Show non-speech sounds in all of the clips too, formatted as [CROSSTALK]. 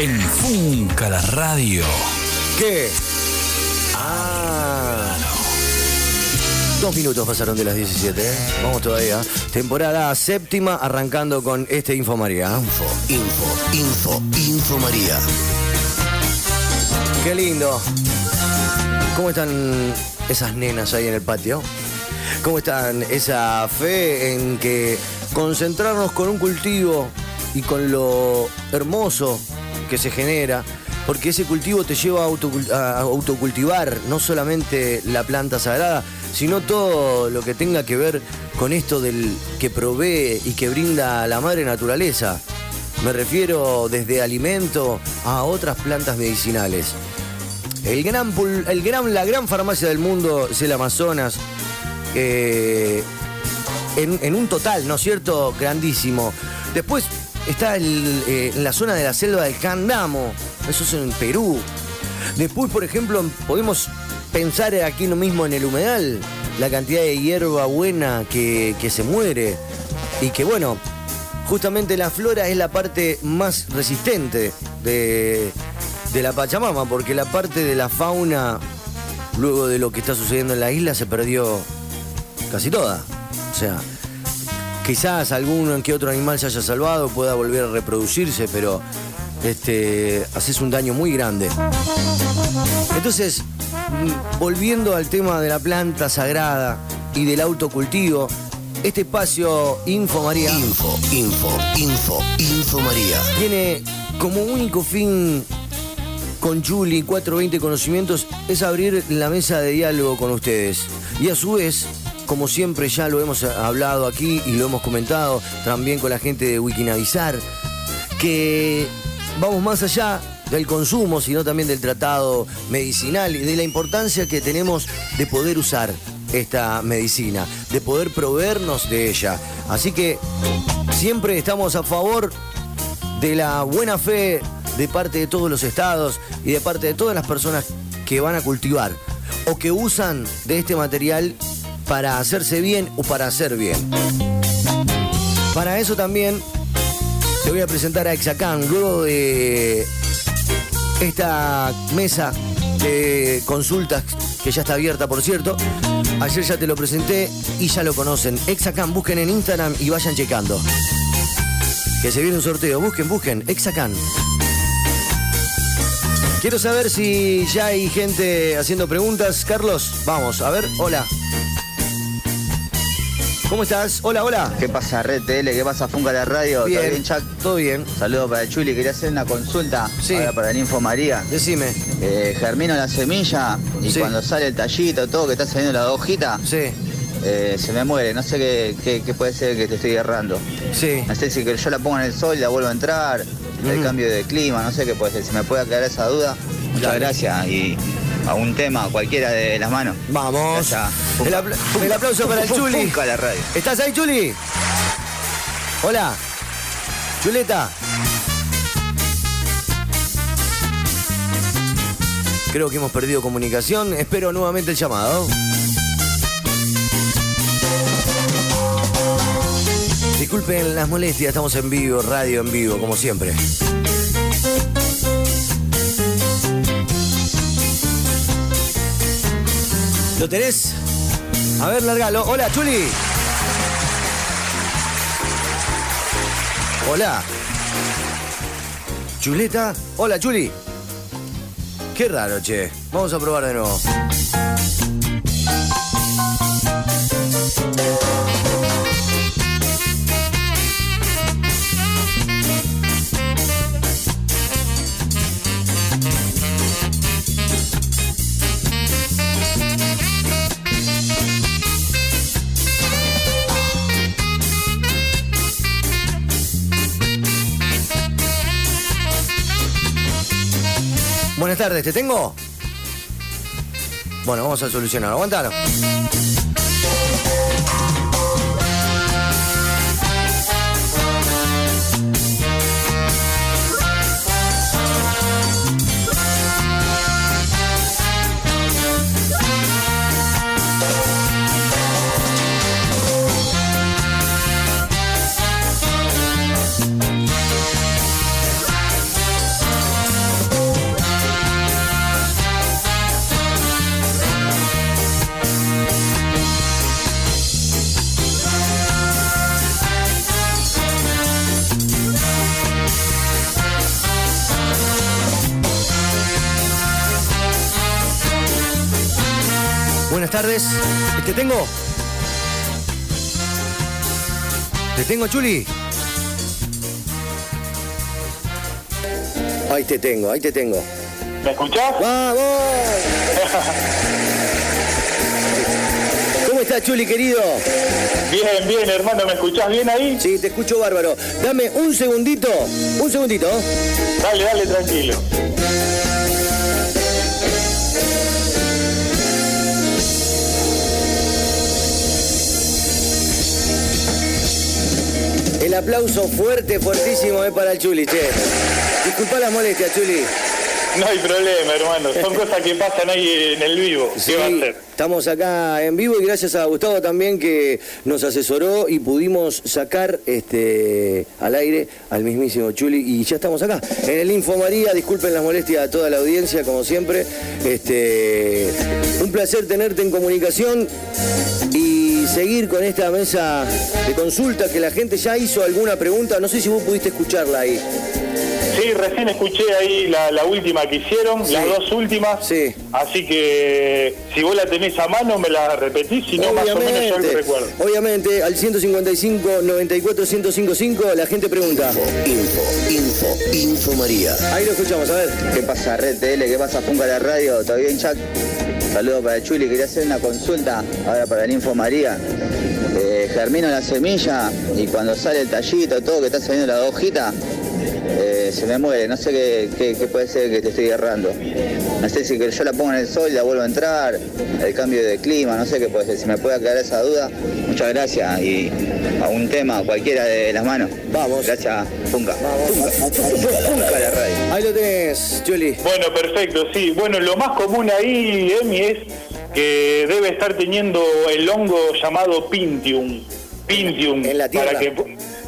En Funca la Radio. ¿Qué? Ah. Dos minutos pasaron de las 17, ¿eh? Vamos todavía. Temporada séptima, arrancando con este Info María. Info, info, info, info María. Qué lindo. ¿Cómo están esas nenas ahí en el patio? ¿Cómo están esa fe en que concentrarnos con un cultivo y con lo hermoso que se genera, porque ese cultivo te lleva a, autocul- a autocultivar no solamente la planta sagrada, sino todo lo que tenga que ver con esto del que provee y que brinda la madre naturaleza. Me refiero desde alimento a otras plantas medicinales. El gran, el gran, la gran farmacia del mundo es el Amazonas. eh, en, en un total, ¿no es cierto? Grandísimo. Después está eh, en la zona de la selva del Candamo. Eso es en Perú. Después, por ejemplo, podemos pensar aquí lo mismo en el humedal. La cantidad de hierba buena que, que se muere. Y que bueno, justamente la flora es la parte más resistente de, de la Pachamama, porque la parte de la fauna, luego de lo que está sucediendo en la isla, se perdió casi toda. O sea, quizás algún que otro animal se haya salvado, pueda volver a reproducirse, pero este, haces un daño muy grande. Entonces, mm, volviendo al tema de la planta sagrada y del autocultivo, este espacio Info María Info, info, info, info María. tiene como único fin con Julie 420 Conocimientos es abrir la mesa de diálogo con ustedes. Y a su vez, como siempre ya lo hemos hablado aquí y lo hemos comentado también con la gente de Wikinavizar, que vamos más allá del consumo, sino también del tratado medicinal y de la importancia que tenemos de poder usar esta medicina, de poder proveernos de ella. Así que siempre estamos a favor de la buena fe de parte de todos los estados y de parte de todas las personas que van a cultivar o que usan de este material para hacerse bien o para hacer bien. Para eso también te voy a presentar a Exacan luego de esta mesa de consultas que ya está abierta, por cierto. Ayer ya te lo presenté y ya lo conocen. Exacan, busquen en Instagram y vayan checando. Que se viene un sorteo. Busquen, busquen. Exacan. Quiero saber si ya hay gente haciendo preguntas. Carlos, vamos, a ver. Hola. ¿Cómo estás? Hola, hola. ¿Qué pasa, Red TL? ¿Qué pasa, Funca la Radio? Bien. ¿Todo bien, Chuck? Todo bien. Saludos para Chuli. Quería hacer una consulta Sí. ahora para el Info María. Decime. Eh, germino la semilla y Sí. cuando sale el tallito, todo que está saliendo la hojita, Sí, eh, se me muere. No sé qué, qué- qué puede ser que te estoy errando. sí. No sé si que yo la pongo en el sol y la vuelvo a entrar, el cambio de clima, no sé qué puede ser. Si me puede aclarar esa duda, muchas Dale. gracias. Y a un tema, cualquiera de las manos. Vamos. El, apla- el aplauso para el Chuli. La Radio. ¿Estás ahí, Chuli? Hola. Chuleta. Creo que hemos perdido comunicación. Espero nuevamente el llamado. Disculpen las molestias, estamos en vivo, radio en vivo, como siempre. ¿Lo tenés? A ver, largalo. Hola, Chuli. Hola. Chuleta. Hola, Chuli. Qué raro, che. Vamos a probar de nuevo. Tardes, ¿te tengo? Bueno, vamos a solucionar. Aguantalo. Buenas tardes. ¿Te tengo? ¿Te tengo, Chuli? Ahí te tengo, ahí te tengo. ¿Me escuchás? ¡Vamos! ¿Cómo estás, Chuli, querido? Bien, bien, hermano, ¿me escuchás bien ahí? Sí, te escucho bárbaro. Dame un segundito, un segundito. Dale, dale, tranquilo. Aplauso fuerte, fuertísimo es para el Chuli, che. Disculpa las molestias, Chuli. No hay problema, hermano. Son [LAUGHS] cosas que pasan ahí en el vivo. Sí, ¿Qué va a hacer? estamos acá en vivo y gracias a Gustavo también que nos asesoró y pudimos sacar este al aire al mismísimo Chuli y ya estamos acá en el Info María. Disculpen las molestias a toda la audiencia como siempre. Este un placer tenerte en comunicación y seguir con esta mesa de consulta que la gente ya hizo alguna pregunta. No sé si vos pudiste escucharla ahí. Sí, recién escuché ahí la, la última que hicieron, Sí. las dos últimas. Sí. Así que si vos la tenés a mano, me la repetís, si no, más o menos yo lo recuerdo. obviamente, al 155 94 1055 la gente pregunta. Info, info, info María. Ahí lo escuchamos, a ver. ¿Qué pasa, Red TL? ¿Qué pasa, Funca la Radio? ¿Todo bien, Chuck? Saludos para Chuli. Quería hacer una consulta ahora para el Info María. Eh, germino la semilla y cuando sale el tallito, todo que está saliendo la hojita, eh, se me muere. No sé qué, qué- puede ser que te estoy errando. No sé si que yo la pongo en el sol y la vuelvo a entrar, el cambio de clima, no sé qué puede ser. Si me puede aclarar esa duda, muchas gracias. Y a un tema, cualquiera de las manos. Vamos. Gracias, Funca. Funca la Radio. Ahí lo tenés, Juli. Bueno, perfecto, sí. Bueno, lo más común ahí, Emi, es que debe estar teniendo el hongo llamado Pintium. Pintium. En la tierra. Para que,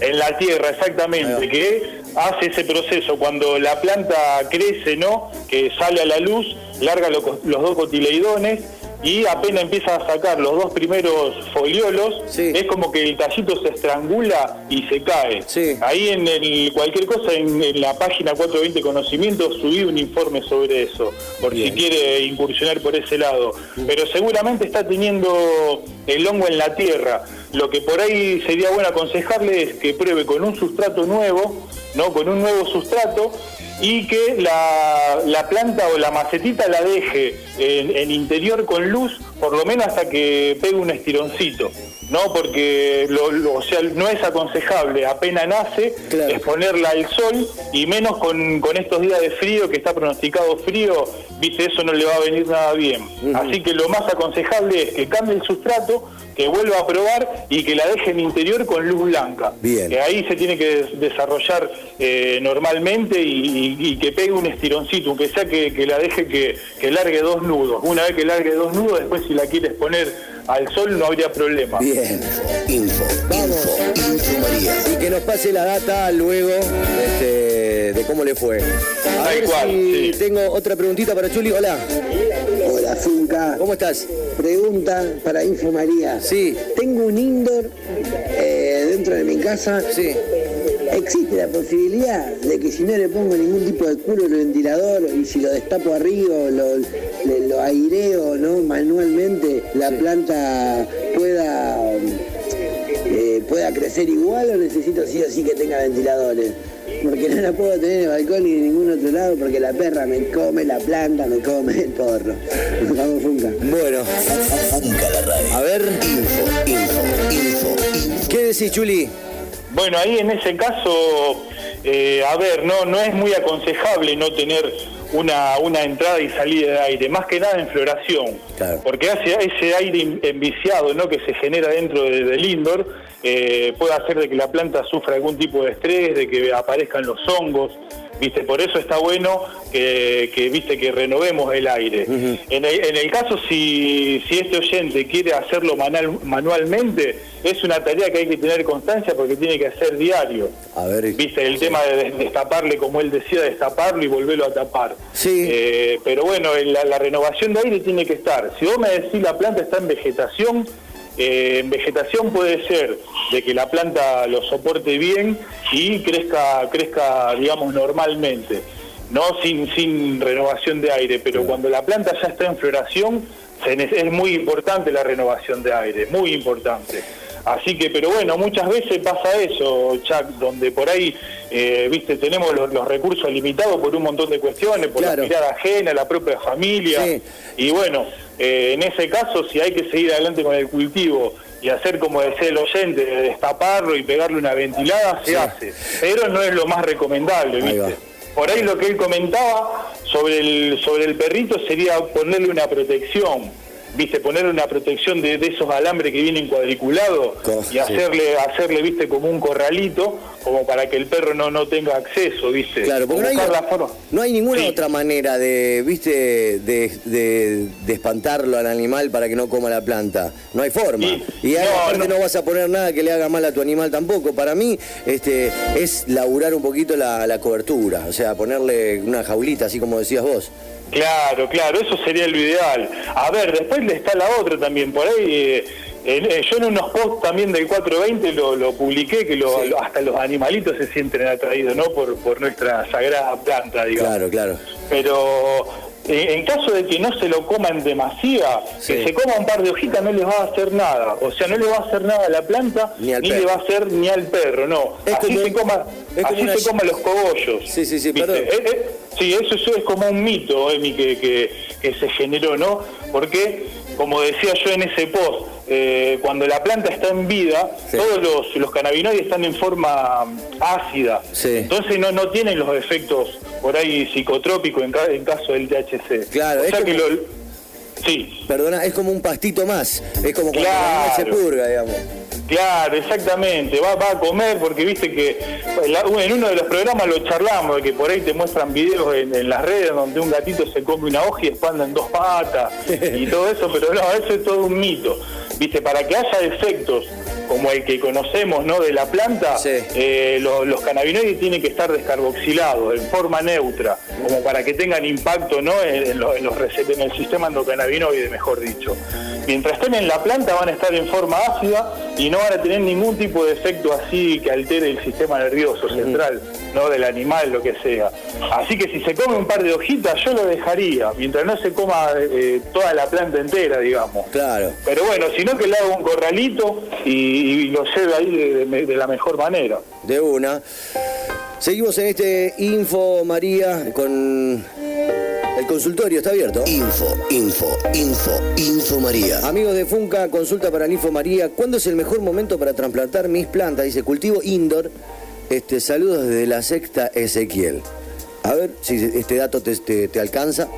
en la tierra, exactamente. Que hace ese proceso cuando la planta crece, ¿no? Que sale a la luz, larga lo- los dos cotileidones y apenas empieza a sacar los dos primeros foliolos, Sí. es como que el tallito se estrangula y se cae. Sí. Ahí en el, cualquier cosa en, en la página 420 Conocimientos subí un informe sobre eso, por Bien. si quiere incursionar por ese lado. Pero seguramente está teniendo el hongo en la tierra. Lo que por ahí sería bueno aconsejarle es que pruebe con un sustrato nuevo, ¿no? Con un nuevo sustrato y que la, la planta o la macetita la deje en, en interior con luz, por lo menos hasta que pegue un estironcito. No, porque lo- lo- o sea, no es aconsejable, apenas nace, Claro. exponerla al sol y menos con, con estos días de frío, que está pronosticado frío, viste, eso no le va a venir nada bien. Así que lo más aconsejable es que cambie el sustrato, que vuelva a probar y que la deje en interior con luz blanca. Bien. Que ahí se tiene que des- desarrollar eh, normalmente y, y- y que pegue un estironcito, aunque sea que, que la deje que, que largue dos nudos. Una vez que largue dos nudos, después si la quieres poner al sol no habría problema. Bien. Info, info, info María. Y que nos pase la data luego este, de cómo le fue. A ver cual, si sí. tengo otra preguntita para Chuli. Hola, Hola, Finca. ¿cómo estás? Pregunta para Info María. Sí. Tengo un indoor eh, dentro de mi casa. Sí. ¿Existe la posibilidad de que si no le pongo ningún tipo de culo al ventilador y si lo destapo arriba lo, le- lo aireo ¿no? manualmente, la planta pueda, eh, pueda crecer igual o necesito sí o sí que tenga ventiladores? Porque no la puedo tener en el balcón ni en ningún otro lado porque la perra me come, la planta me come el porro. [LAUGHS] Vamos, Funca. Bueno, Funca la Radio. a ver, Info, info, info, info. ¿qué decís, Chuli? Bueno, ahí en ese caso, eh, a ver, no, no es muy aconsejable no tener una, una entrada y salida de aire, más que nada en floración, Claro. porque hace ese aire enviciado ¿no? que se genera dentro de- del indoor eh, puede hacer de que la planta sufra algún tipo de estrés, de que aparezcan los hongos. ¿Viste? Por eso está bueno que, que, viste que renovemos el aire. en, el, en el caso si, si este oyente quiere hacerlo manual- manualmente, es una tarea que hay que tener constancia porque tiene que hacer diario. A ver. Viste, el tema de des- destaparle, como él decía, destaparlo y volverlo a tapar. Sí. Eh, pero bueno, la, la renovación de aire tiene que estar. Si vos me decís la planta está en vegetación, en vegetación puede ser de que la planta lo soporte bien y crezca, crezca digamos, normalmente. No sin, sin renovación de aire, pero cuando la planta ya está en floración, es muy importante la renovación de aire, muy importante. Así que, pero bueno, muchas veces pasa eso, Chuck, donde por ahí, eh, viste, tenemos los, los recursos limitados por un montón de cuestiones, por Claro. la mirada ajena, la propia familia. Sí. Y bueno, eh, en ese caso, si hay que seguir adelante con el cultivo y hacer, como decía el oyente, destaparlo y pegarle una ventilada, se Sí. hace. Pero no es lo más recomendable. ¿viste? Por ahí lo que él comentaba sobre el, sobre el perrito sería ponerle una protección. Viste ponerle una protección de, de esos alambres que vienen cuadriculados y hacerle hacerle viste como un corralito como para que el perro no no tenga acceso viste Claro, porque no hay, no ninguna Sí. otra manera de, viste, de, de- de espantarlo al animal para que no coma la planta. No hay forma. Sí. Y No, aparte no. no. vas a poner nada que le haga mal a tu animal tampoco. Para mí, este, es laburar un poquito la, la cobertura. O sea, ponerle una jaulita, así como decías vos. Claro, claro, eso sería lo ideal. A ver, después le está la otra también, por ahí, eh, eh, yo en unos posts también del 420 lo, lo publiqué, que lo- Sí. lo- hasta los animalitos se sienten atraídos, ¿no? Por, por nuestra sagrada planta, digamos. Claro, claro. Pero eh, en caso de que no se lo coman demasiada, Sí. que se coma un par de hojitas no les va a hacer nada. O sea, no le va a hacer nada a la planta, Ni le va a hacer ni al perro, no. Es así como se coma, así una- se coman los cogollos. Sí, sí, sí, perdón. Eh, eh, sí, eso, eso es como un mito, Emi, que, que, que se generó, ¿no? Porque, como decía yo en ese post, eh, cuando la planta está en vida, Sí. todos los, los cannabinoides están en forma ácida. Sí. Entonces no, no tienen los efectos por ahí psicotrópicos en, ca- en caso del THC. Claro, o es que como- lo... Sí, Perdona, es como un pastito más. Es como cuando Claro. se purga, digamos. Claro, exactamente. Va, va a comer porque viste que en la- en uno de los programas lo charlamos, de que por ahí te muestran videos en, en las redes donde un gatito se come una hoja y después anda en dos patas y [LAUGHS] todo eso, pero no, eso es todo un mito. Viste, para que haya efectos como el que conocemos ¿no? de la planta, Sí. eh, lo- los cannabinoides tienen que estar descarboxilados en forma neutra, como para que tengan impacto ¿no? en, en los, en los en el sistema endocannabinoide, mejor dicho. Mientras estén en la planta van a estar en forma ácida y no van a tener ningún tipo de efecto así que altere el sistema nervioso central, no del animal, lo que sea. Así que si se come un par de hojitas, yo lo dejaría, mientras no se coma eh, toda la planta entera, digamos. Claro. Pero bueno, sino que le hago un corralito y, y lo lleve ahí de, de- de la mejor manera. De una. Seguimos en este Info María con el consultorio, está abierto. Info, info, info, info María. Amigos de Funca, consulta para el Info María. ¿Cuándo es el mejor momento para trasplantar mis plantas? Dice cultivo indoor. Este, saludos desde la sexta Ezequiel. A ver si este dato te, te- te alcanza.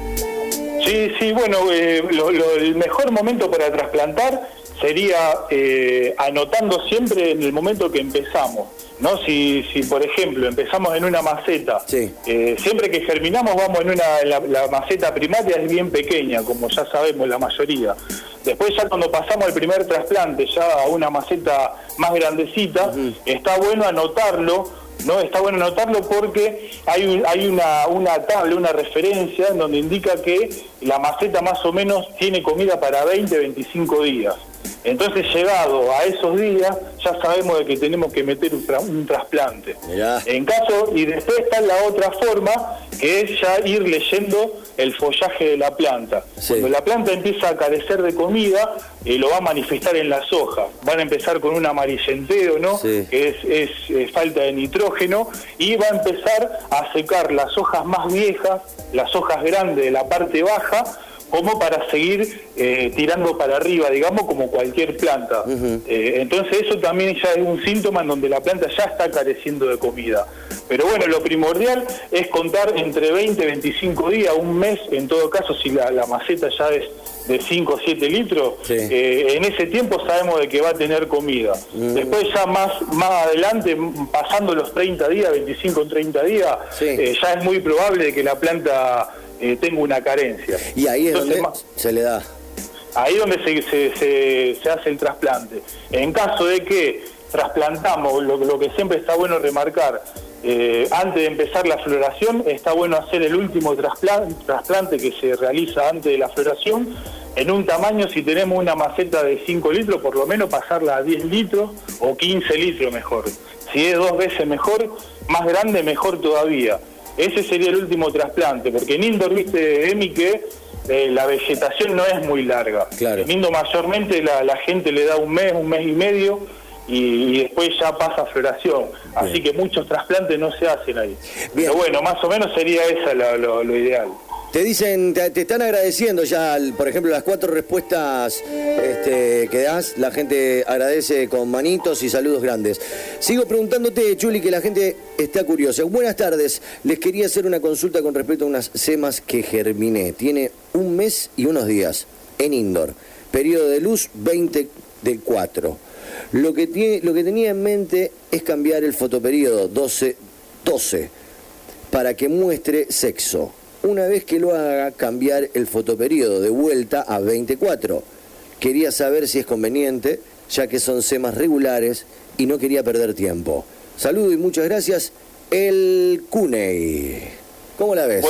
Sí, sí, bueno, eh, lo- lo- el mejor momento para trasplantar sería eh, anotando siempre en el momento que empezamos. ¿no? Si, si por ejemplo, empezamos en una maceta, Sí. eh, siempre que germinamos vamos en una, la, la maceta primaria es bien pequeña, como ya sabemos la mayoría. Después ya cuando pasamos el primer trasplante, ya a una maceta más grandecita, está bueno anotarlo ¿no? Está bueno anotarlo porque hay, un- hay una, una tabla, una referencia en donde indica que la maceta más o menos tiene comida para 20, 25 días. Entonces, llegado a esos días, ya sabemos de que tenemos que meter un, tra- un trasplante. Mirá. En caso, y después está la otra forma, que es ya ir leyendo el follaje de la planta. Sí. Cuando la planta empieza a carecer de comida, eh, lo va a manifestar en las hojas. Van a empezar con un amarillenteo, ¿no? Sí. Que es, es, eh, falta de nitrógeno, y va a empezar a secar las hojas más viejas, las hojas grandes de la parte baja, como para seguir eh, tirando para arriba, digamos, como cualquier planta. Eh, entonces eso también ya es un síntoma en donde la planta ya está careciendo de comida. Pero bueno, lo primordial es contar entre 20 y 25 días, un mes, en todo caso, si la, la maceta ya es de 5 o 7 litros, Sí. eh, en ese tiempo sabemos de que va a tener comida. Después ya más, más adelante, pasando los 30 días, 25 o 30 días, Sí. eh, ya es muy probable de que la planta eh, tenga una carencia. Y ahí es Entonces, donde se le da. Ahí donde se, se, se- se hace el trasplante. En caso de que trasplantamos, lo, lo que siempre está bueno remarcar, eh, antes de empezar la floración, está bueno hacer el último trasplan- trasplante que se realiza antes de la floración, en un tamaño, si tenemos una maceta de 5 litros, por lo menos pasarla a 10 litros o 15 litros mejor. Si es dos veces mejor, más grande, mejor todavía. Ese sería el último trasplante, porque en indoor, viste, Emi, que eh, la vegetación no es muy larga. Claro. En Indo mayormente la, la gente le da un mes, un mes y medio y, y después ya pasa floración. Así que muchos trasplantes no se hacen ahí. Bien. Pero bueno, más o menos sería esa lo ideal. Te dicen, te, te están agradeciendo ya, por ejemplo, las cuatro respuestas este, que das. La gente agradece con manitos y saludos grandes. Sigo preguntándote, Chuli, que la gente está curiosa. Buenas tardes. Les quería hacer una consulta con respecto a unas semas que germiné. Tiene un mes y unos días en indoor. Periodo de luz 20 del 4. Lo que, tiene, lo que tenía en mente es cambiar el fotoperiodo 12, 12 para que muestre sexo. Una vez que lo haga, cambiar el fotoperiodo de vuelta a 24. Quería saber si es conveniente, ya que son semas regulares y no quería perder tiempo. Saludo y muchas gracias. El Cuney. ¿Cómo la ves?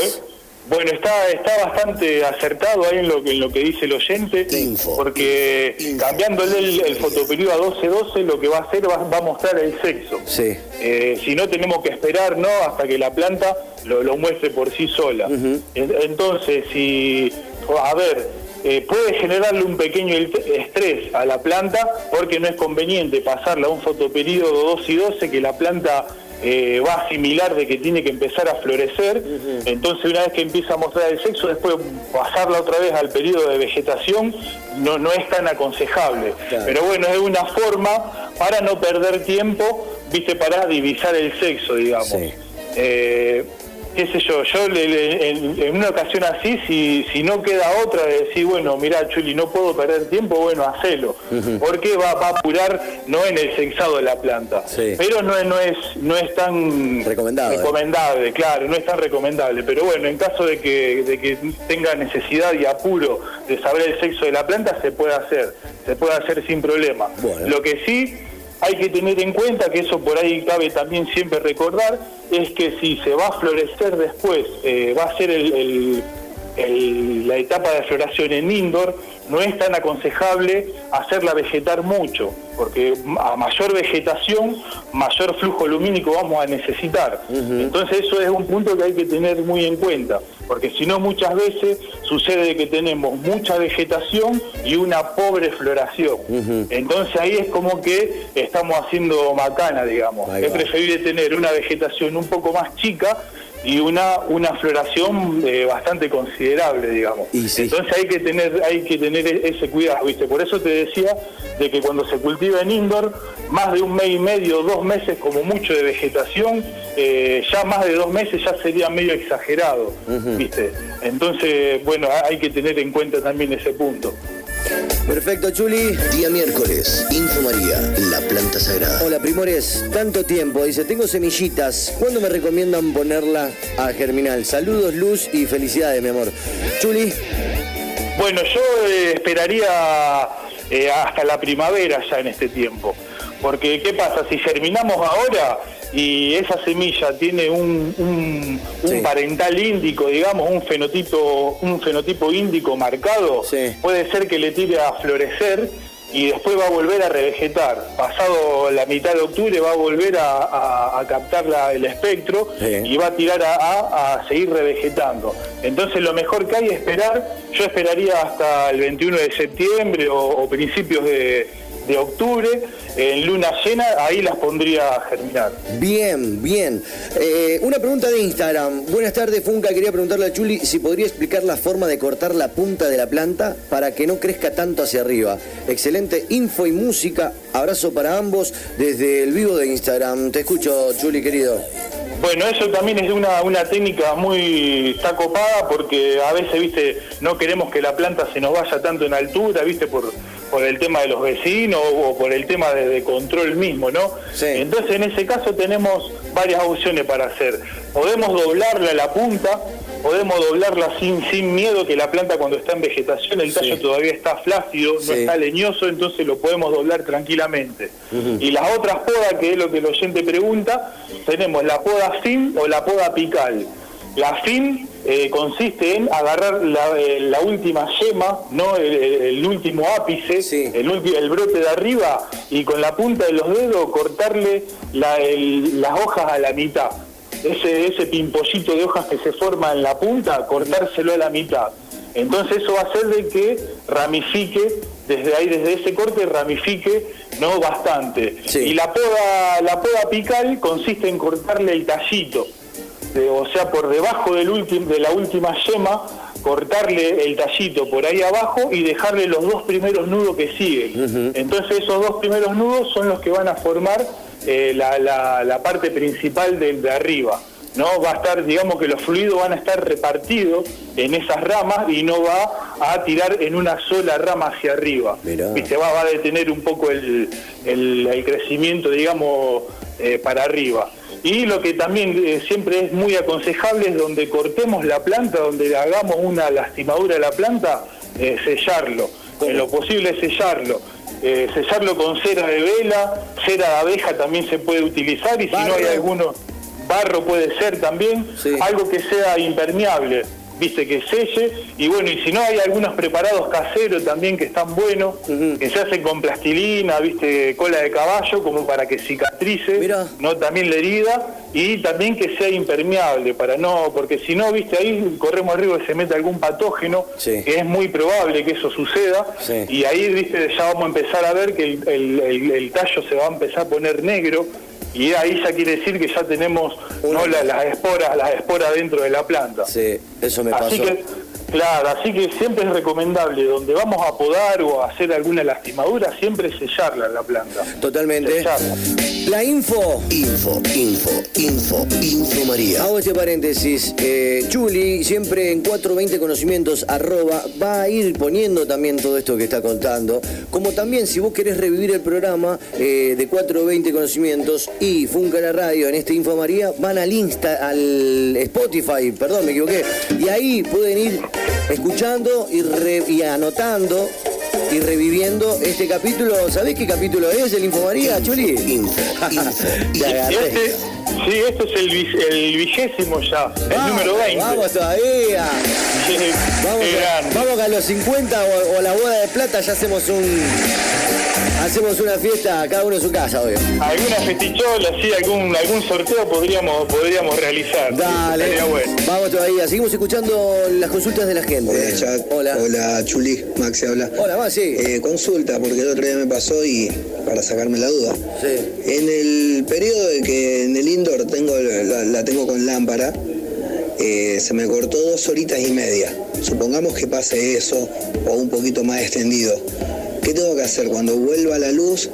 Bueno, está, está bastante acertado ahí en lo, que- en lo que dice el oyente, Info. porque cambiándole el, el fotoperiodo a 12-12 lo que va a hacer va, va a mostrar el sexo. Sí. Eh, si no tenemos que esperar no hasta que la planta lo, lo muestre por sí sola. En- Entonces, si, a ver, eh, puede generarle un pequeño el- estrés a la planta porque no es conveniente pasarla a un fotoperiodo 2 y 12 que la planta eh, va a asimilar de que tiene que empezar a florecer. Entonces, una vez que empieza a mostrar el sexo, después pasarla otra vez al periodo de vegetación no, no es tan aconsejable. Claro. Pero bueno, es una forma para no perder tiempo, viste, para divisar el sexo, digamos. Sí. Eh, qué sé yo, yo le- le- en, en una ocasión así, si, si no queda otra de decir, bueno, mira Chuli, no puedo perder tiempo, bueno, hacelo. Porque va, va a apurar no en el sexado de la planta. Sí. Pero no, es- no es no es tan Recomendable. recomendable, claro, no es tan recomendable. Pero bueno, en caso de que, de que tenga necesidad y apuro de saber el sexo de la planta, se puede hacer, se puede hacer sin problema. Bueno. Lo que sí hay que tener en cuenta, que eso por ahí cabe también siempre recordar, es que si se va a florecer después, eh, va a ser el- la etapa de floración en indoor, no es tan aconsejable hacerla vegetar mucho, porque a mayor vegetación, mayor flujo lumínico vamos a necesitar. Entonces eso es un punto que hay que tener muy en cuenta, porque si no muchas veces sucede que tenemos mucha vegetación y una pobre floración. Entonces ahí es como que estamos haciendo macana, digamos. Ahí Es va. preferible tener una vegetación un poco más chica y una una floración eh, bastante considerable, digamos. Y sí. Entonces hay que tener hay que tener e- ese cuidado, ¿viste? Por eso te decía de que cuando se cultiva en indoor, más de un mes y medio, dos meses como mucho de vegetación, eh, ya más de dos meses ya sería medio exagerado, ¿viste? Entonces, bueno, hay que tener en cuenta también ese punto. Perfecto, Chuli. Día miércoles, Info María, la planta sagrada. Hola, primores. Tanto tiempo. Dice, tengo semillitas. ¿Cuándo me recomiendan ponerla a germinal? Saludos, luz y felicidades, mi amor. Chuli. Bueno, yo eh, esperaría eh, hasta la primavera ya en este tiempo. Porque, ¿qué pasa? Si germinamos ahora y esa semilla tiene un, un- un Sí. parental índico, digamos, un fenotipo, un fenotipo índico marcado, Sí. puede ser que le tire a florecer y después va a volver a revegetar. Pasado la mitad de octubre va a volver a, a- a captar la- el espectro Sí. y va a tirar a, seguir revegetando. Entonces lo mejor que hay es esperar, yo esperaría hasta el 21 de septiembre o, o principios de, de octubre, en luna llena, ahí las pondría a germinar. Bien, bien. Eh, una pregunta de Instagram. Buenas tardes, Funca. Quería preguntarle a Chuli si podría explicar la forma de cortar la punta de la planta para que no crezca tanto hacia arriba. Excelente info y música. Abrazo para ambos desde el vivo de Instagram. Te escucho, Chuli, querido. Bueno, eso también es una, una técnica muy está copada porque a veces, viste, no queremos que la planta se nos vaya tanto en altura, viste, por, por el tema de los vecinos o por el tema de, de control mismo, ¿no? Sí. Entonces, en ese caso tenemos varias opciones para hacer. Podemos doblarla a la punta, podemos doblarla sin, sin miedo que la planta cuando está en vegetación, el tallo Sí. todavía está flácido, no está leñoso, entonces lo podemos doblar tranquilamente. Y las otras podas, que es lo que el oyente pregunta, tenemos la poda fin o la poda apical. La fin eh, consiste en agarrar la, eh, la última yema, no el, último ápice, Sí. el, ulti- el brote de arriba, y con la punta de los dedos cortarle la- el- las hojas a la mitad. Ese, ese pimpollito de hojas que se forma en la punta, cortárselo a la mitad. Entonces eso va a hacer de que ramifique, desde ahí, desde ese corte, ramifique no bastante. Sí. Y la poda, la poda apical consiste en cortarle el tallito, de- o sea, por debajo del de la última yema, cortarle el tallito por ahí abajo y dejarle los dos primeros nudos que siguen. Entonces esos dos primeros nudos son los que van a formar eh, la, la- la parte principal del de arriba. ¿no? Va a estar, digamos que los fluidos van a estar repartidos en esas ramas y no va a tirar en una sola rama hacia arriba. Mirá. ¿Viste? Va, va a detener un poco el, el- el crecimiento, digamos, eh, para arriba. Y lo que también eh, siempre es muy aconsejable es donde cortemos la planta, donde hagamos una lastimadura a la planta, eh, sellarlo. En lo posible sellarlo. Eh, sellarlo con cera de vela, cera de abeja también se puede utilizar y si no hay alguno, barro puede ser también, Sí. algo que sea impermeable, viste, que selle, y bueno, y si no hay algunos preparados caseros también que están buenos, que se hacen con plastilina, viste, cola de caballo, como para que cicatrice, Mirá. no también la herida, y también que sea impermeable, para no, porque si no, viste, ahí corremos el riesgo de que se meta algún patógeno, Sí. que es muy probable que eso suceda, Sí. y ahí, viste, ya vamos a empezar a ver que el, el- el- el tallo se va a empezar a poner negro, y ahí ya quiere decir que ya tenemos ¿no? la- las esporas, las esporas dentro de la planta. Sí, eso me Así pasó. que, claro, así que siempre es recomendable, donde vamos a podar o a hacer alguna lastimadura, siempre sellarla la planta. Totalmente. Sellarla. La info. Info, info, info, info María. Hago este paréntesis. Eh, Chuli, siempre en 420 conocimientos, arroba, va a ir poniendo también todo esto que está contando. Como también, si vos querés revivir el programa eh, de 420 conocimientos y Funca la Radio en este Info María, van al Insta, al Spotify, perdón, me equivoqué. Y ahí pueden ir escuchando y, re- y anotando y reviviendo este capítulo. ¿Sabés qué capítulo es el Info María, Chuli? Info, [LAUGHS] info, Te Y agarré. este, sí, este es el, el vigésimo ya, el Vamos, número 20. Vamos todavía. Vamos, a los 50 o, o la boda de plata ya hacemos un hacemos una fiesta cada uno en su casa, obvio. Alguna festichola, sí, algún, algún sorteo podríamos, podríamos realizar. Dale. Bueno. Vamos todavía. Seguimos escuchando las consultas de la gente. Hola, Chuck. Hola. Hola, Chuli. Maxi habla. Hola, Maxi. Eh, consulta, porque el otro día me pasó y para sacarme la duda. Sí. En el periodo de que en el indoor tengo la, la tengo con lámpara, eh, se me cortó dos horitas y media. Supongamos que pase eso o un poquito más extendido. ¿Qué tengo que hacer cuando vuelva la luz?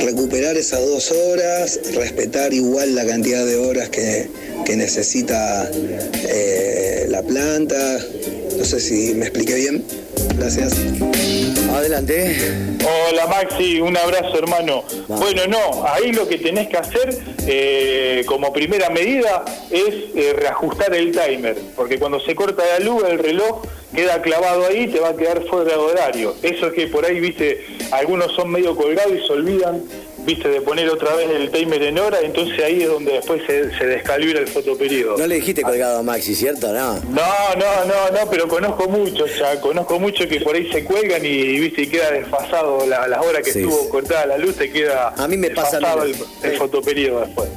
Recuperar esas dos horas, respetar igual la cantidad de horas que, que necesita eh, la planta. No sé si me expliqué bien. Gracias. Adelante. Hola Maxi, un abrazo hermano. Bueno, no, ahí lo que tenés que hacer eh, como primera medida es eh, reajustar el timer, porque cuando se corta la luz el reloj queda clavado ahí y te va a quedar fuera de horario. Eso es que por ahí, viste, algunos son medio colgados y se olvidan, viste, de poner otra vez el timer en hora, entonces ahí es donde después se, se descalibra el fotoperiodo. No le dijiste colgado a Maxi, ¿cierto? No. No, no, no, no, pero conozco muchos ya, conozco muchos que por ahí se cuelgan y viste y queda desfasado la- las horas que Sí, estuvo cortada la luz, te queda A mí me pasa el, el fotoperiodo después.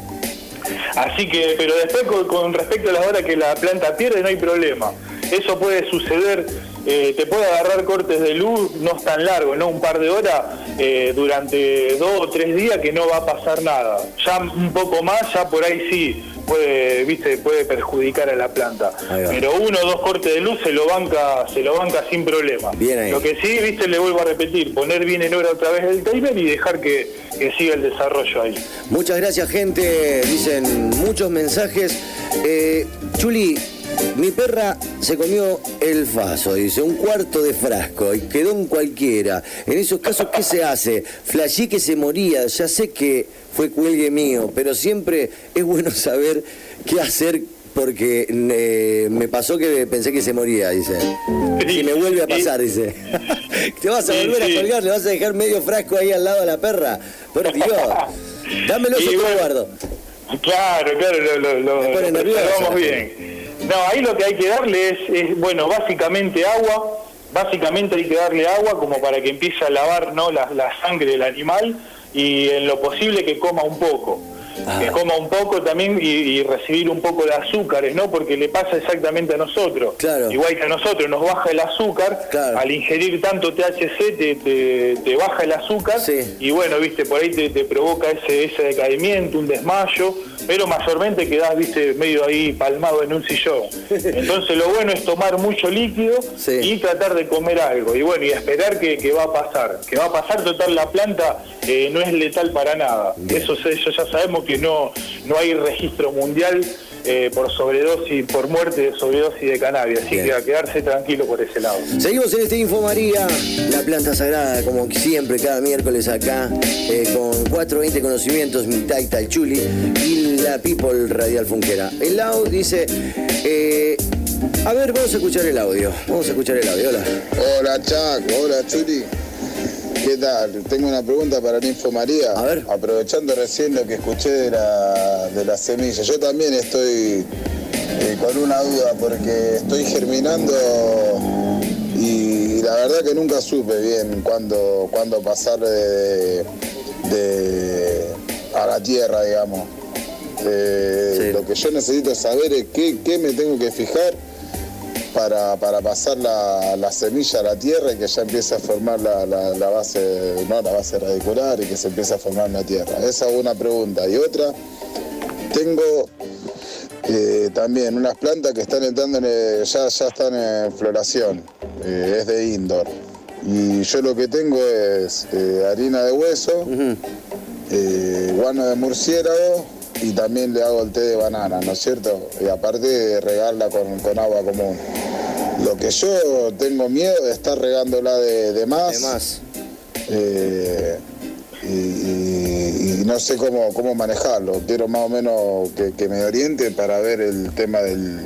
Así que, pero después con, con respecto a las horas que la planta pierde no hay problema. Eso puede suceder, eh, te puede agarrar cortes de luz, no es tan largo, ¿no? Un par de horas eh, durante dos o tres días que no va a pasar nada. Ya un poco más, ya por ahí sí puede, viste, puede perjudicar a la planta. Pero uno o dos cortes de luz se lo banca, se lo banca sin problema. Bien ahí. Lo que sí, viste, le vuelvo a repetir, poner bien en hora otra vez el timer y dejar que, que siga el desarrollo ahí. Muchas gracias, gente. Dicen muchos mensajes. Eh, Chuli, mi perra se comió el faso, dice, un cuarto de frasco y quedó en cualquiera. En esos casos, ¿qué se hace? Flashé que se moría, ya sé que fue cuelgue mío, pero siempre es bueno [LAUGHS] saber qué hacer porque eh, me pasó que pensé que se moría, dice. Si me vuelve a pasar, dice. [LAUGHS] Te vas a volver sí. a colgar, le vas a dejar medio frasco ahí al lado de la perra. Por Dios. Dámelo, [LAUGHS] Y yo te lo guardo. Claro, claro, lo, lo, lo, lo vamos bien. No, ahí lo que hay que darle es, es, bueno, básicamente agua, básicamente hay que darle agua como para que empiece a lavar ¿no? la, la sangre del animal y en lo posible que coma un poco. que coma un poco también y, y recibir un poco de azúcares, ¿no? Porque le pasa exactamente a nosotros. Claro. Igual que a nosotros, nos baja el azúcar, Claro. al ingerir tanto THC te, te- te baja el azúcar Sí. y bueno, viste, por ahí te, te provoca ese, ese decaimiento, un desmayo, pero mayormente quedás, viste, medio ahí palmado en un sillón. Entonces lo bueno es tomar mucho líquido Sí. y tratar de comer algo. Y bueno, y esperar que, que va a pasar. Que va a pasar, total, la planta eh, no es letal para nada. Eso, eso ya sabemos que no, no hay registro mundial eh, por sobredosis, por muerte de sobredosis de cannabis. Así Bien. que a quedarse tranquilo por ese lado. Seguimos en este Info María, la planta sagrada, como siempre, cada miércoles acá, eh, con 420 conocimientos, mitad y tal chuli, y la People Radial Funquera. El Lau dice, eh, a ver, vamos a escuchar el audio, vamos a escuchar el audio, hola. Hola Chac, hola Chuli. ¿Qué tal? Tengo una pregunta para el Info María. A ver. Aprovechando recién lo que escuché de la, de la semilla. Yo también estoy eh, con una duda porque estoy germinando y la verdad que nunca supe bien cuándo, cuándo pasarle de, de- a la tierra, digamos. Eh, Sí. Lo que yo necesito saber es qué, qué me tengo que fijar para, para pasar la, la semilla a la tierra y que ya empiece a formar la, la- la base, no la base radicular y que se empiece a formar la tierra. Esa es una pregunta. Y otra, tengo eh, también unas plantas que están entrando en el- ya, ya están en floración, eh, es de indoor. Y yo lo que tengo es eh, harina de hueso, eh, guano de murciélago y también le hago el té de banana, ¿no es cierto? Y aparte regarla con, con agua común. Lo que yo tengo miedo de estar regándola de, de más. Eh, y, y- y no sé cómo, cómo manejarlo. Quiero más o menos que, que me oriente para ver el tema del,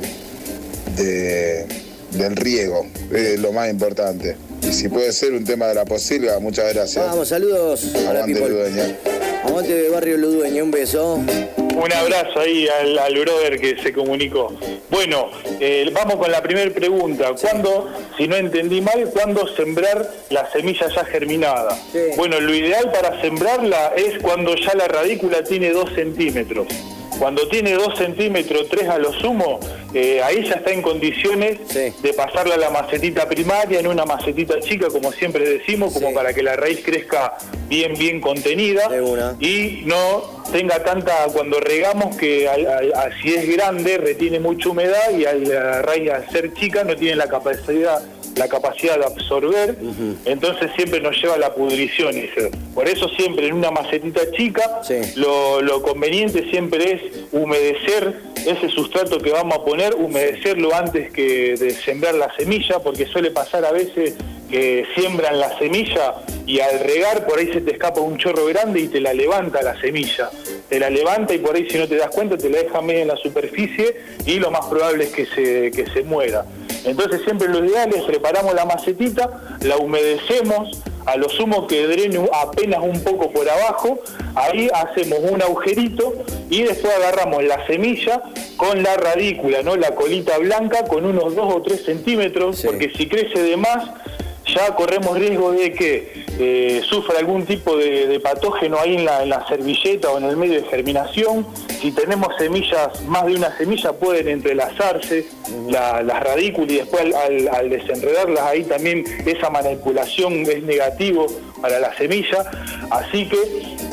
de- del riego, es lo más importante. Y si puede ser un tema de la posilga, muchas gracias. vamos, saludos Aguante. Ludueña. Aguante Barrio Ludueña, un beso. Un abrazo ahí al, al brother que se comunicó. Bueno, eh, vamos con la primera pregunta. ¿Cuándo, si no entendí mal, cuándo sembrar la semilla ya germinada? Sí. Bueno, lo ideal para sembrarla es cuando ya la radícula tiene 2 centímetros. Cuando tiene 2 centímetros, 3 a lo sumo, eh, ahí ya está en condiciones Sí. de pasarla a la macetita primaria en una macetita chica, como siempre decimos, como Sí. para que la raíz crezca bien, bien contenida y no tenga tanta, cuando regamos que al- si es grande retiene mucha humedad y al- la raíz al ser chica no tiene la capacidad la capacidad de absorber, entonces siempre nos lleva a la pudrición. ese. Por eso siempre en una macetita chica, Sí. lo, lo conveniente siempre es humedecer ese sustrato que vamos a poner, humedecerlo antes que de sembrar la semilla, porque suele pasar a veces que siembran la semilla y al regar por ahí se te escapa un chorro grande y te la levanta la semilla. Te la levanta y por ahí si no te das cuenta te la deja medio en la superficie y lo más probable es que se, que se muera. Entonces siempre lo ideal es preparamos la macetita, la humedecemos, a lo sumo que drene apenas un poco por abajo, ahí hacemos un agujerito y después agarramos la semilla con la radícula, ¿no? la colita blanca con unos 2 o 3 centímetros, Sí. porque si crece de más ya corremos riesgo de que eh, sufra algún tipo de, de patógeno ahí en la, en la servilleta o en el medio de germinación. Si tenemos semillas, más de una semilla, pueden entrelazarse la- las radículas y después al, al- al desenredarlas ahí también esa manipulación es negativo para la semilla. Así que,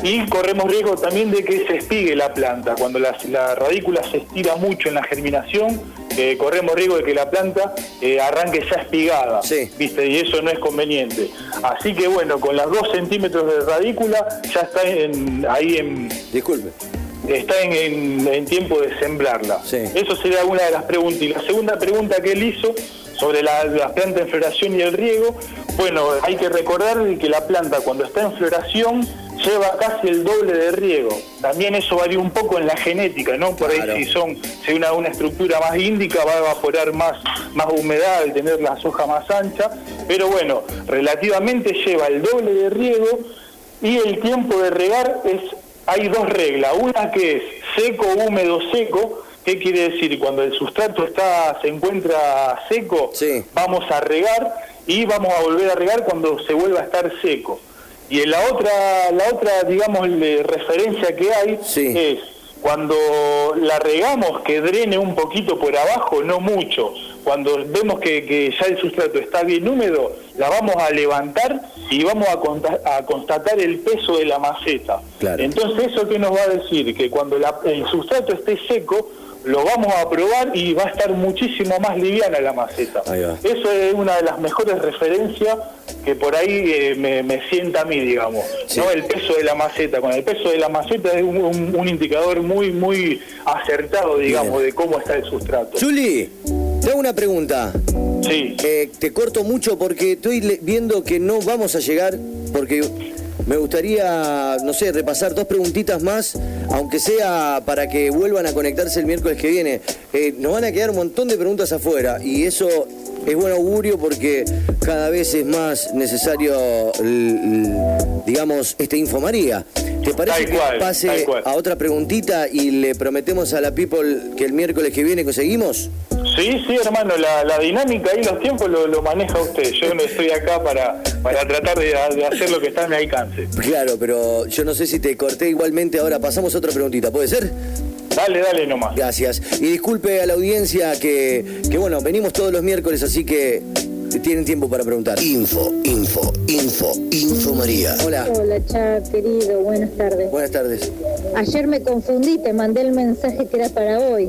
y corremos riesgo también de que se espigue la planta. Cuando la, la radícula se estira mucho en la germinación, eh, corremos riesgo de que la planta eh, arranque ya espigada. Sí. ¿viste? Y eso no es conveniente. Así que bueno, con las 2 centímetros de radícula ya está en- ahí en, Disculpe. está en, en- en tiempo de sembrarla. Sí. Eso sería una de las preguntas. Y la segunda pregunta que él hizo sobre la- las plantas en floración y el riego, bueno, hay que recordar que la planta cuando está en floración lleva casi el doble de riego. También eso varía un poco en la genética, ¿no? Por Claro. ahí si son, si una, una estructura más índica va a evaporar más, más humedad al tener las hojas más anchas, pero bueno, relativamente lleva el doble de riego y el tiempo de regar es, hay dos reglas, una que es seco, húmedo, seco, ¿qué quiere decir? Cuando el sustrato está, se encuentra seco, Sí. vamos a regar y vamos a volver a regar cuando se vuelva a estar seco. Y en la otra, la otra, digamos, le- referencia que hay Sí. es Cuando la regamos, que drene un poquito por abajo, no mucho. Cuando vemos que, que ya el sustrato está bien húmedo, la vamos a levantar y vamos a, conta- a constatar el peso de la maceta. Claro. Entonces, ¿eso qué nos va a decir? Que cuando la- el sustrato esté seco, lo vamos a probar y va a estar muchísimo más liviana la maceta. Eso es una de las mejores referencias que por ahí eh, me, me sienta a mí, digamos. Sí. ¿no? El peso de la maceta. Con el peso de la maceta es un, un- un indicador muy, muy acertado, digamos, Bien. de cómo está el sustrato. Juli, te hago una pregunta. Sí. Eh, te corto mucho porque estoy viendo que no vamos a llegar, porque me gustaría, no sé, repasar dos preguntitas más, aunque sea para que vuelvan a conectarse el miércoles que viene. Eh, nos van a quedar un montón de preguntas afuera y eso es buen augurio porque cada vez es más necesario, digamos, este Infomaría. ¿Te parece Tal que cual, pase a otra preguntita y le prometemos a la people que el miércoles que viene conseguimos? Sí, sí, hermano, la, la dinámica y los tiempos lo, lo maneja usted. Yo no estoy acá para, para tratar de, de hacer lo que está a mi alcance. Claro, pero yo no sé si te corté igualmente. Ahora pasamos a otra preguntita, ¿puede ser? Dale, dale nomás. Gracias. Y disculpe a la audiencia que, que bueno, venimos todos los miércoles, así que tienen tiempo para preguntar. Info, info, info, info María. Hola, Hola, Chuck, querido, buenas tardes. buenas tardes. Ayer me confundí, te mandé el mensaje que era para hoy.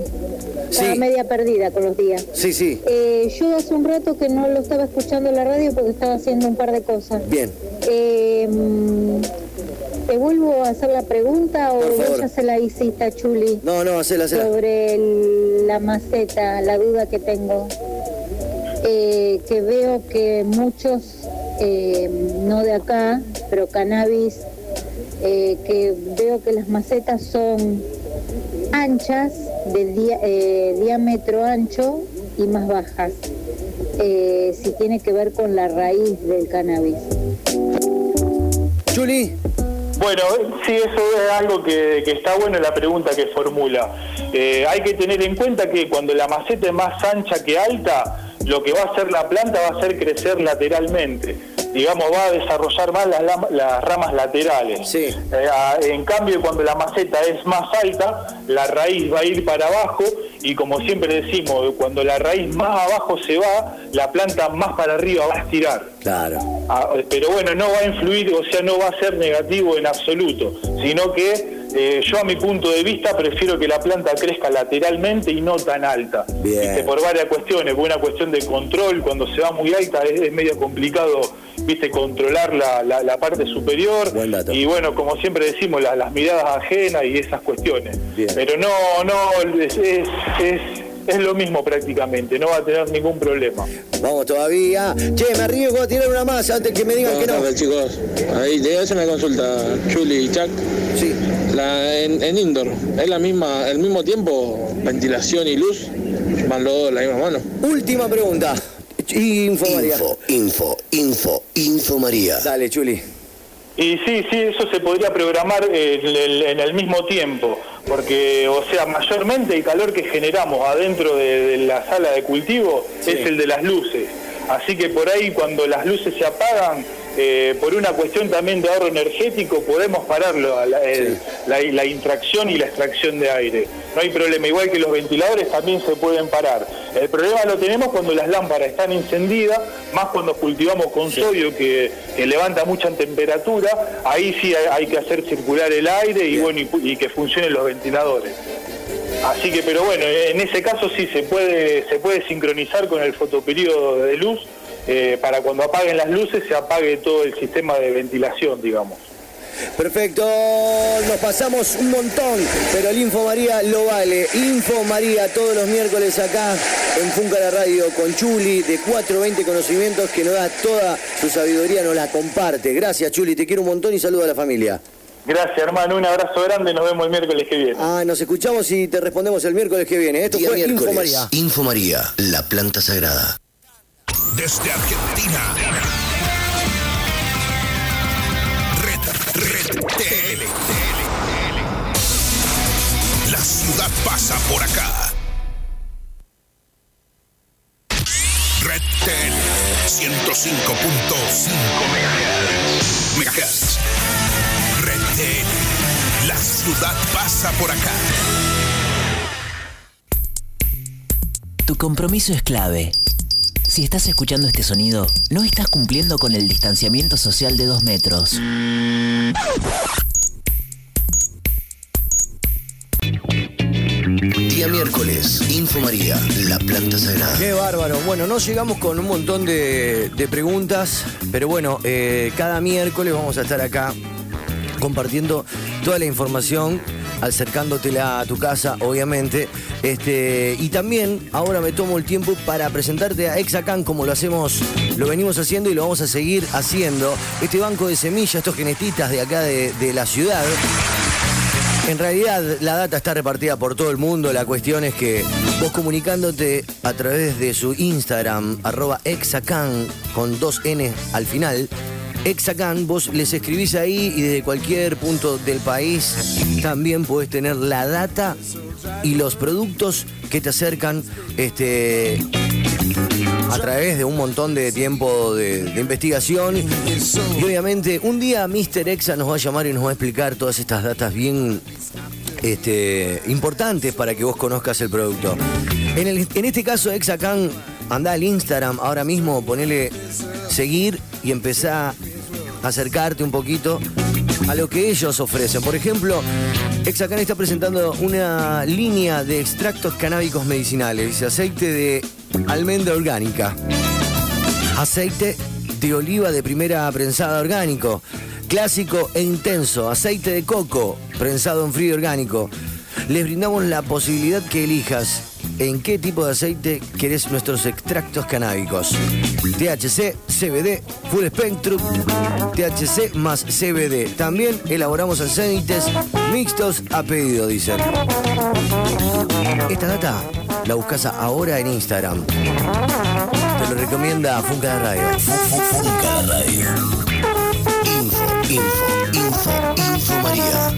Estaba Sí. media perdida con los días. Sí, sí, Eh, yo hace un rato que no lo estaba escuchando en la radio porque estaba haciendo un par de cosas. bien. Eh, ¿Te vuelvo a hacer la pregunta o vos ya se la hiciste a Chuli No, no, hacela, hacela. sobre el- la maceta, la duda que tengo? Eh, que veo que muchos, eh, no de acá, pero cannabis, eh, que veo que las macetas son anchas, de diámetro ancho y más bajas. Si tiene que ver con la raíz del cannabis. Juli, Bueno, sí, eso es algo que, que está bueno la pregunta que formula. Eh, hay que tener en cuenta que cuando la maceta es más ancha que alta, lo que va a hacer la planta va a hacer crecer lateralmente. Digamos, va a desarrollar más las, las ramas laterales. Sí. Eh, en cambio, cuando la maceta es más alta, la raíz va a ir para abajo y como siempre decimos, cuando la raíz más abajo se va, la planta más para arriba va a estirar. claro. Ah, pero bueno, no va a influir, o sea, no va a ser negativo en absoluto, sino que eh, yo a mi punto de vista prefiero que la planta crezca lateralmente y no tan alta. Bien. Por varias cuestiones, buena cuestión de control, cuando se va muy alta es, es medio complicado, viste, controlar la, la- la parte superior. Buen dato. Y bueno, como siempre decimos, la- las miradas ajenas y esas cuestiones. Bien. Pero no, no, es, es, es- es lo mismo prácticamente, no va a tener ningún problema. Vamos todavía. Che, me arriesgo a tirar una más antes que me digan que no. tardes, chicos. Ahí te hacer una consulta, Chuli y Chuck. Sí. La, en, en indoor, ¿es la misma, el mismo tiempo, ventilación y luz? ¿Van los dos de la misma mano? Última pregunta. Info, María. Info, info, info, info María. Dale, Chuli. Y sí, sí, eso se podría programar eh, en el, mismo tiempo, porque, o sea, mayormente el calor que generamos adentro de, de la sala de cultivo es el de las luces. Así que por ahí cuando las luces se apagan, eh, por una cuestión también de ahorro energético, podemos pararlo, a la, la, la intracción y la extracción de aire. No hay problema, igual que los ventiladores también se pueden parar. El problema lo tenemos cuando las lámparas están encendidas, más cuando cultivamos con sodio que, que levanta mucha temperatura, ahí sí hay, hay que hacer circular el aire y, bueno, y, y que funcionen los ventiladores. Así que, pero bueno, en ese caso sí se puede, se puede sincronizar con el fotoperiodo de luz eh, para cuando apaguen las luces se apague todo el sistema de ventilación, digamos. Perfecto, nos pasamos un montón, pero el Info María lo vale. Info María todos los miércoles acá en Funca la Radio con Chuli de 420 Conocimientos que nos da toda su sabiduría, nos la comparte. Gracias Chuli, te quiero un montón y saludo a la familia. Gracias hermano, un abrazo grande, nos vemos el miércoles que viene. Ah, nos escuchamos y te respondemos el miércoles que viene. Esto Día fue Info miércoles, María. Info María, la planta sagrada. Desde Argentina. Red, Red TL. La ciudad pasa por acá. Red TL 105.5 MHz. MHz. Red TL. La ciudad pasa por acá. Tu compromiso es clave. Si estás escuchando este sonido, no estás cumpliendo con el distanciamiento social de dos metros. Día miércoles, Info María, la planta sagrada. Qué bárbaro. Bueno, no llegamos con un montón de, de preguntas, pero bueno, eh, cada miércoles vamos a estar acá compartiendo toda la información, acercándotela a tu casa, obviamente. Este, y también ahora me tomo el tiempo para presentarte a Exacan como lo hacemos, lo venimos haciendo y lo vamos a seguir haciendo. Este banco de semillas, estos genetistas de acá de, de la ciudad. En realidad la data está repartida por todo el mundo, la cuestión es que vos comunicándote a través de su Instagram, arroba exacan, con dos N al final, exacan, vos les escribís ahí y desde cualquier punto del país también podés tener la data y los productos que te acercan este, a través de un montón de tiempo de, investigación. Y obviamente un día Mr. Exa nos va a llamar y nos va a explicar todas estas datas bien este, importantes para que vos conozcas el producto. En, el- en este caso, Exacan, anda al Instagram ahora mismo, ponele seguir y empezá acercarte un poquito a lo que ellos ofrecen. Por ejemplo, Exacan está presentando una línea de extractos canábicos medicinales. Aceite de almendra orgánica, aceite de oliva de primera prensada orgánico, clásico e intenso, aceite de coco prensado en frío orgánico. Les brindamos la posibilidad que elijas en qué tipo de aceite querés nuestros extractos canábicos. THC, CBD, Full Spectrum, THC más CBD. También elaboramos aceites mixtos a pedido, dicen. Esta data la buscas ahora en Instagram. Te lo recomienda Funca de Radio. Funca la radio. Info, info, info, info María.